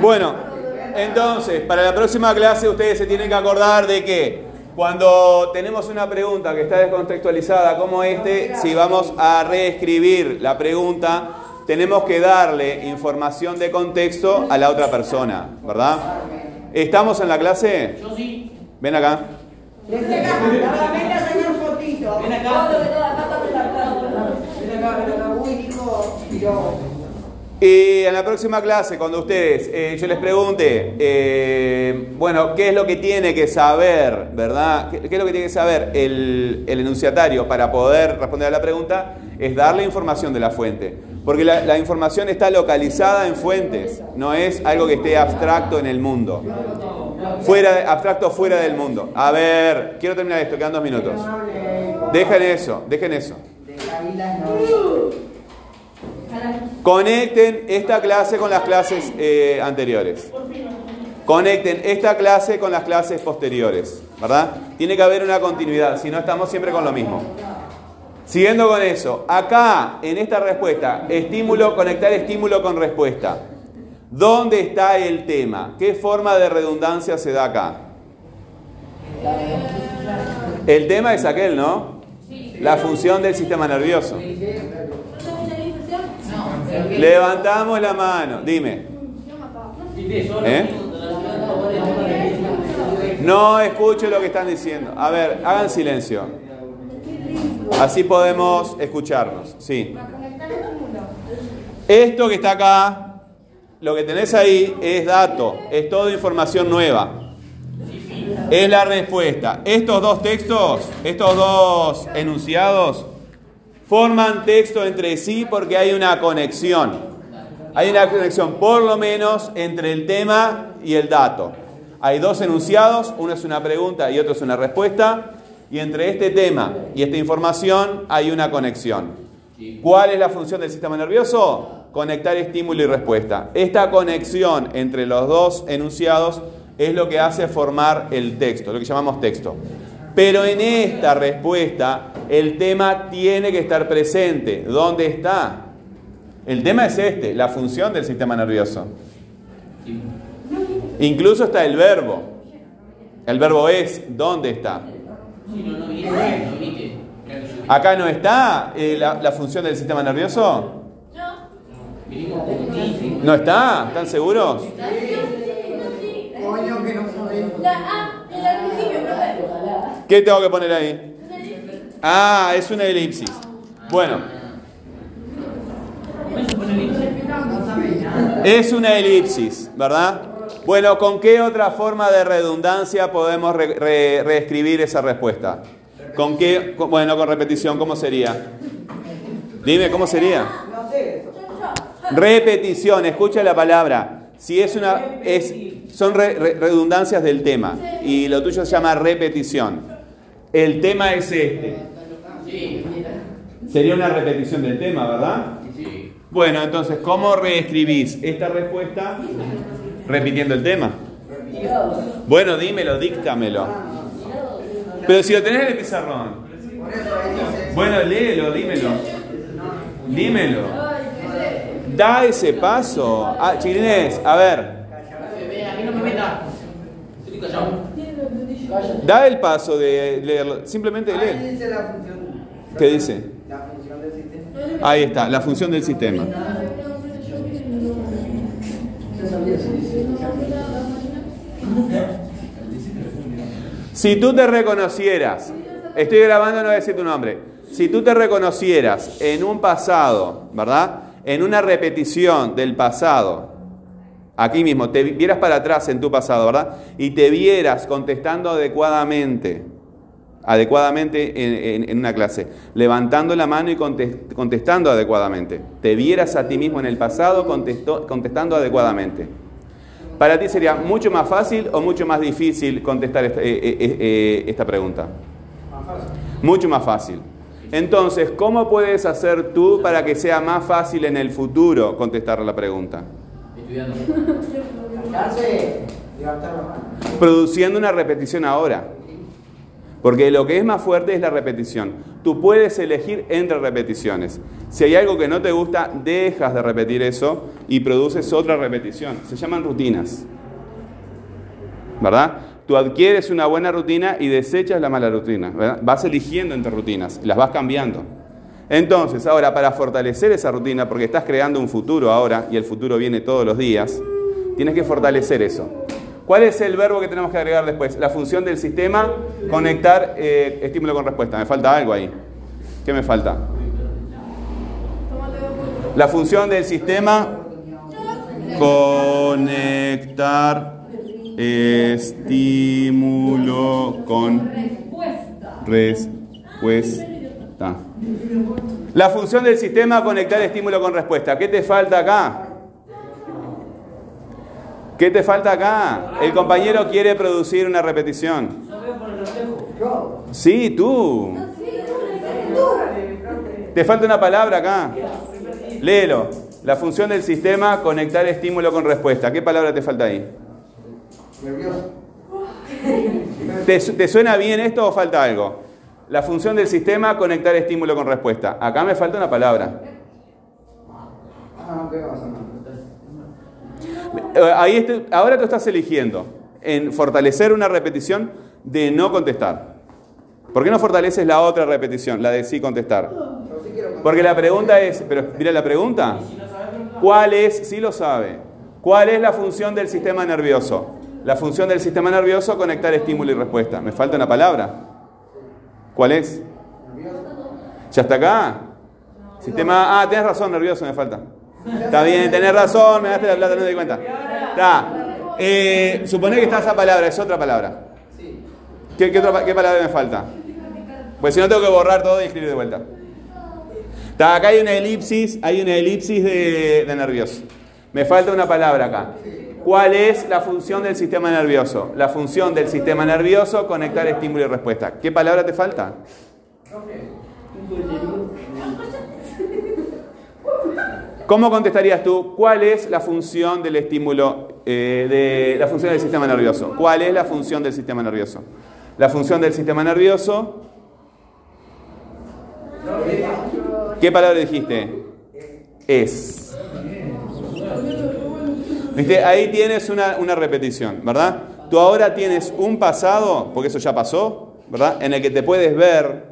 Bueno, entonces, para la próxima clase ustedes se tienen que acordar de que cuando tenemos una pregunta que está descontextualizada como este, si vamos a reescribir la pregunta, tenemos que darle información de contexto a la otra persona, ¿verdad? ¿Estamos en la clase? Yo sí. Ven acá. Ven acá, ven acá. Ven acá, ven acá. Uy, dijo, yo. Y en la próxima clase, cuando ustedes, eh, yo les pregunte, eh, bueno, ¿qué es lo que tiene que saber, verdad? ¿Qué, es lo que tiene que saber el, el enunciatario para poder responder a la pregunta? Es darle información de la fuente. Porque la, la información está localizada en fuentes, no es algo que esté abstracto en el mundo. Fuera, abstracto fuera del mundo. A ver, quiero terminar esto, quedan dos minutos. Dejen eso, dejen eso. Conecten esta clase con las clases eh, anteriores. Conecten esta clase con las clases posteriores, ¿verdad? Tiene que haber una continuidad, si no estamos siempre con lo mismo. Siguiendo con eso, acá en esta respuesta, estímulo, conectar estímulo con respuesta. ¿Dónde está el tema? ¿Qué forma de redundancia se da acá? El tema es aquel, ¿no? La función del sistema nervioso. Levantamos la mano, dime. ¿Eh? No escucho lo que están diciendo. A ver, hagan silencio. Así podemos escucharnos. Sí. Esto que está acá, lo que tenés ahí es dato, es toda información nueva. Es la respuesta. Estos dos textos, estos dos enunciados, forman texto entre sí porque hay una conexión. Hay una conexión, por lo menos, entre el tema y el dato. Hay dos enunciados, uno es una pregunta y otro es una respuesta, y entre este tema y esta información hay una conexión. ¿Cuál es la función del sistema nervioso? Conectar estímulo y respuesta. Esta conexión entre los dos enunciados es lo que hace formar el texto, lo que llamamos texto. Pero en esta respuesta el tema tiene que estar presente. ¿Dónde está? El tema es este, la función del sistema nervioso. Incluso está el verbo. El verbo es, ¿dónde está? Acá no está eh, la, la función del sistema nervioso. ¿No está? ¿Están seguros? Coño, que no sabemos. ¿Qué tengo que poner ahí? Ah, es una elipsis. Bueno, es una elipsis, ¿verdad? Bueno, ¿con qué otra forma de redundancia podemos re- re- reescribir esa respuesta? ¿Con qué? Bueno, con repetición, ¿cómo sería? Dime, ¿cómo sería? Repetición, escucha la palabra. Si es una, es, son re- redundancias del tema y lo tuyo se llama repetición. El tema es este. Sería una repetición del tema, ¿verdad? Bueno, entonces, ¿cómo reescribís esta respuesta repitiendo el tema? Bueno, dímelo, díctamelo. Pero si lo tenés en el pizarrón. Bueno, léelo, dímelo. Dímelo. Da ese paso. Ah, Chirinés, a ver. A mí no me. Da el paso de leerlo. Simplemente Ahí lee. dice la función. ¿Qué dice? La función del sistema. Ahí está, la función del sistema. Si tú te reconocieras, estoy grabando, no voy a decir tu nombre. Si tú te reconocieras en un pasado, ¿verdad? En una repetición del pasado, aquí mismo, te vieras para atrás en tu pasado, ¿verdad? Y te vieras contestando adecuadamente, adecuadamente en, una clase, levantando la mano y contes- contestando adecuadamente. Te vieras a ti mismo en el pasado contestando adecuadamente. Para ti sería mucho más fácil o mucho más difícil contestar esta, eh, eh, eh, esta pregunta. Mucho más fácil. Entonces, ¿cómo puedes hacer tú para que sea más fácil en el futuro contestar la pregunta? Estudiando. Produciendo una repetición ahora. Porque lo que es más fuerte es la repetición. Tú puedes elegir entre repeticiones. Si hay algo que no te gusta, dejas de repetir eso y produces otra repetición. Se llaman rutinas. ¿Verdad? Tú adquieres una buena rutina y desechas la mala rutina. ¿verdad? Vas eligiendo entre rutinas, las vas cambiando. Entonces, ahora, para fortalecer esa rutina, porque estás creando un futuro ahora y el futuro viene todos los días, tienes que fortalecer eso. ¿Cuál es el verbo que tenemos que agregar después? La función del sistema, conectar eh, estímulo con respuesta. Me falta algo ahí. ¿Qué me falta? La función del sistema, conectar estímulo con respuesta. La función del sistema, conectar estímulo con respuesta. ¿Qué te falta acá? ¿Qué te falta acá? El compañero quiere producir una repetición. Sí, tú. Te falta una palabra acá. Léelo. La función del sistema, conectar estímulo con respuesta. ¿Qué palabra te falta ahí? ¿Te, te suena bien esto o falta algo? La función del sistema, conectar estímulo con respuesta. Acá me falta una palabra. Eh, Ahí ahora tú estás eligiendo en fortalecer una repetición de no contestar. ¿Por qué no fortaleces la otra repetición, la de sí contestar? Porque la pregunta es, pero mira la pregunta, ¿cuál es, sí lo sabe, cuál es la función del sistema nervioso? La función del sistema nervioso conectar estímulo y respuesta. Me falta una palabra. ¿Cuál es? ¿Ya está acá? Sistema, ah, tenés razón, nervioso me falta. Está bien, tenés razón, me daste la plata, no te di cuenta. Está. Eh, suponé que está esa palabra, es otra palabra. ¿Qué, qué otra- qué palabra me falta? Pues si no tengo que borrar todo y escribir de vuelta. Está, acá hay una elipsis, hay una elipsis de, de nervioso. Me falta una palabra acá. ¿Cuál es la función del sistema nervioso? La función del sistema nervioso, conectar estímulo y respuesta. ¿Qué palabra te falta? ¿Cómo contestarías tú? ¿Cuál es la función del estímulo, eh, de la función del sistema nervioso? ¿Cuál es la función del sistema nervioso? La función del sistema nervioso. ¿Qué palabra dijiste? Es. ¿Viste? Ahí tienes una, una repetición, ¿verdad? Tú ahora tienes un pasado, porque eso ya pasó, ¿verdad? En el que te puedes ver,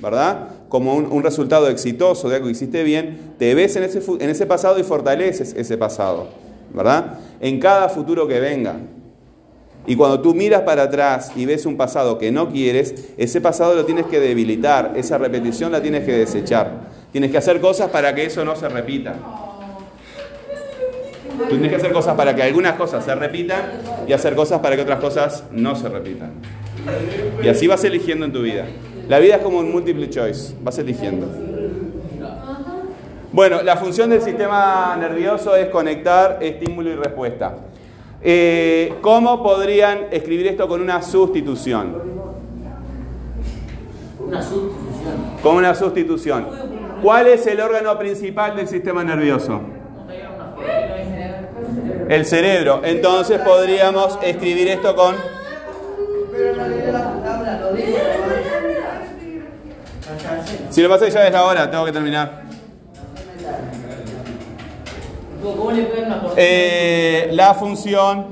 ¿verdad? Como un, un resultado exitoso de algo que hiciste bien, te ves en ese, en ese pasado y fortaleces ese pasado, ¿verdad? En cada futuro que venga. Y cuando tú miras para atrás y ves un pasado que no quieres, ese pasado lo tienes que debilitar, esa repetición la tienes que desechar. Tienes que hacer cosas para que eso no se repita. Tú tienes que hacer cosas para que algunas cosas se repitan y hacer cosas para que otras cosas no se repitan. Y así vas eligiendo en tu vida. La vida es como un multiple choice, vas eligiendo. Bueno, la función del sistema nervioso es conectar estímulo y respuesta. Eh, ¿Cómo podrían escribir esto con una sustitución? Una sustitución. Con una sustitución. ¿Cuál es el órgano principal del sistema nervioso? El cerebro. Entonces podríamos escribir esto con. Si lo pasa ya es la hora, tengo que terminar. Eh, la función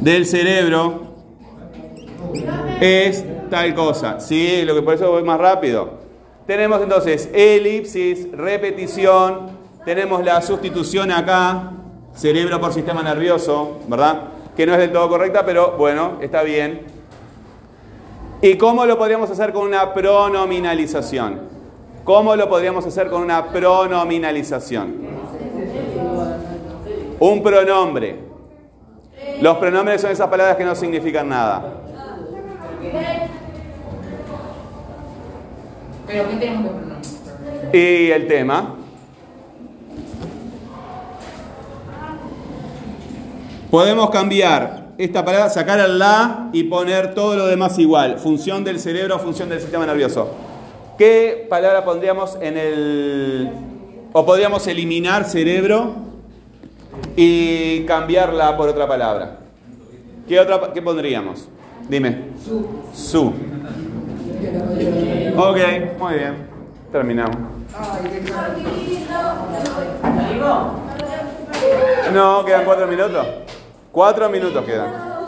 del cerebro es tal cosa. Sí, lo que por eso voy más rápido. Tenemos entonces elipsis, repetición, tenemos la sustitución acá, cerebro por sistema nervioso, ¿verdad? Que no es del todo correcta, pero bueno, está bien. ¿Y cómo lo podríamos hacer con una pronominalización? ¿Cómo lo podríamos hacer con una pronominalización? Un pronombre. Los pronombres son esas palabras que no significan nada. Pero ¿qué tenemos que poner? Y el tema. Podemos cambiar esta palabra, sacar el la y poner todo lo demás igual. Función del cerebro, función del sistema nervioso. ¿Qué palabra pondríamos en el... o podríamos eliminar cerebro y cambiarla por otra palabra? ¿Qué otra qué pondríamos? Dime. Su. Ok, muy bien. Terminamos. No, quedan cuatro minutos. Cuatro minutos quedan.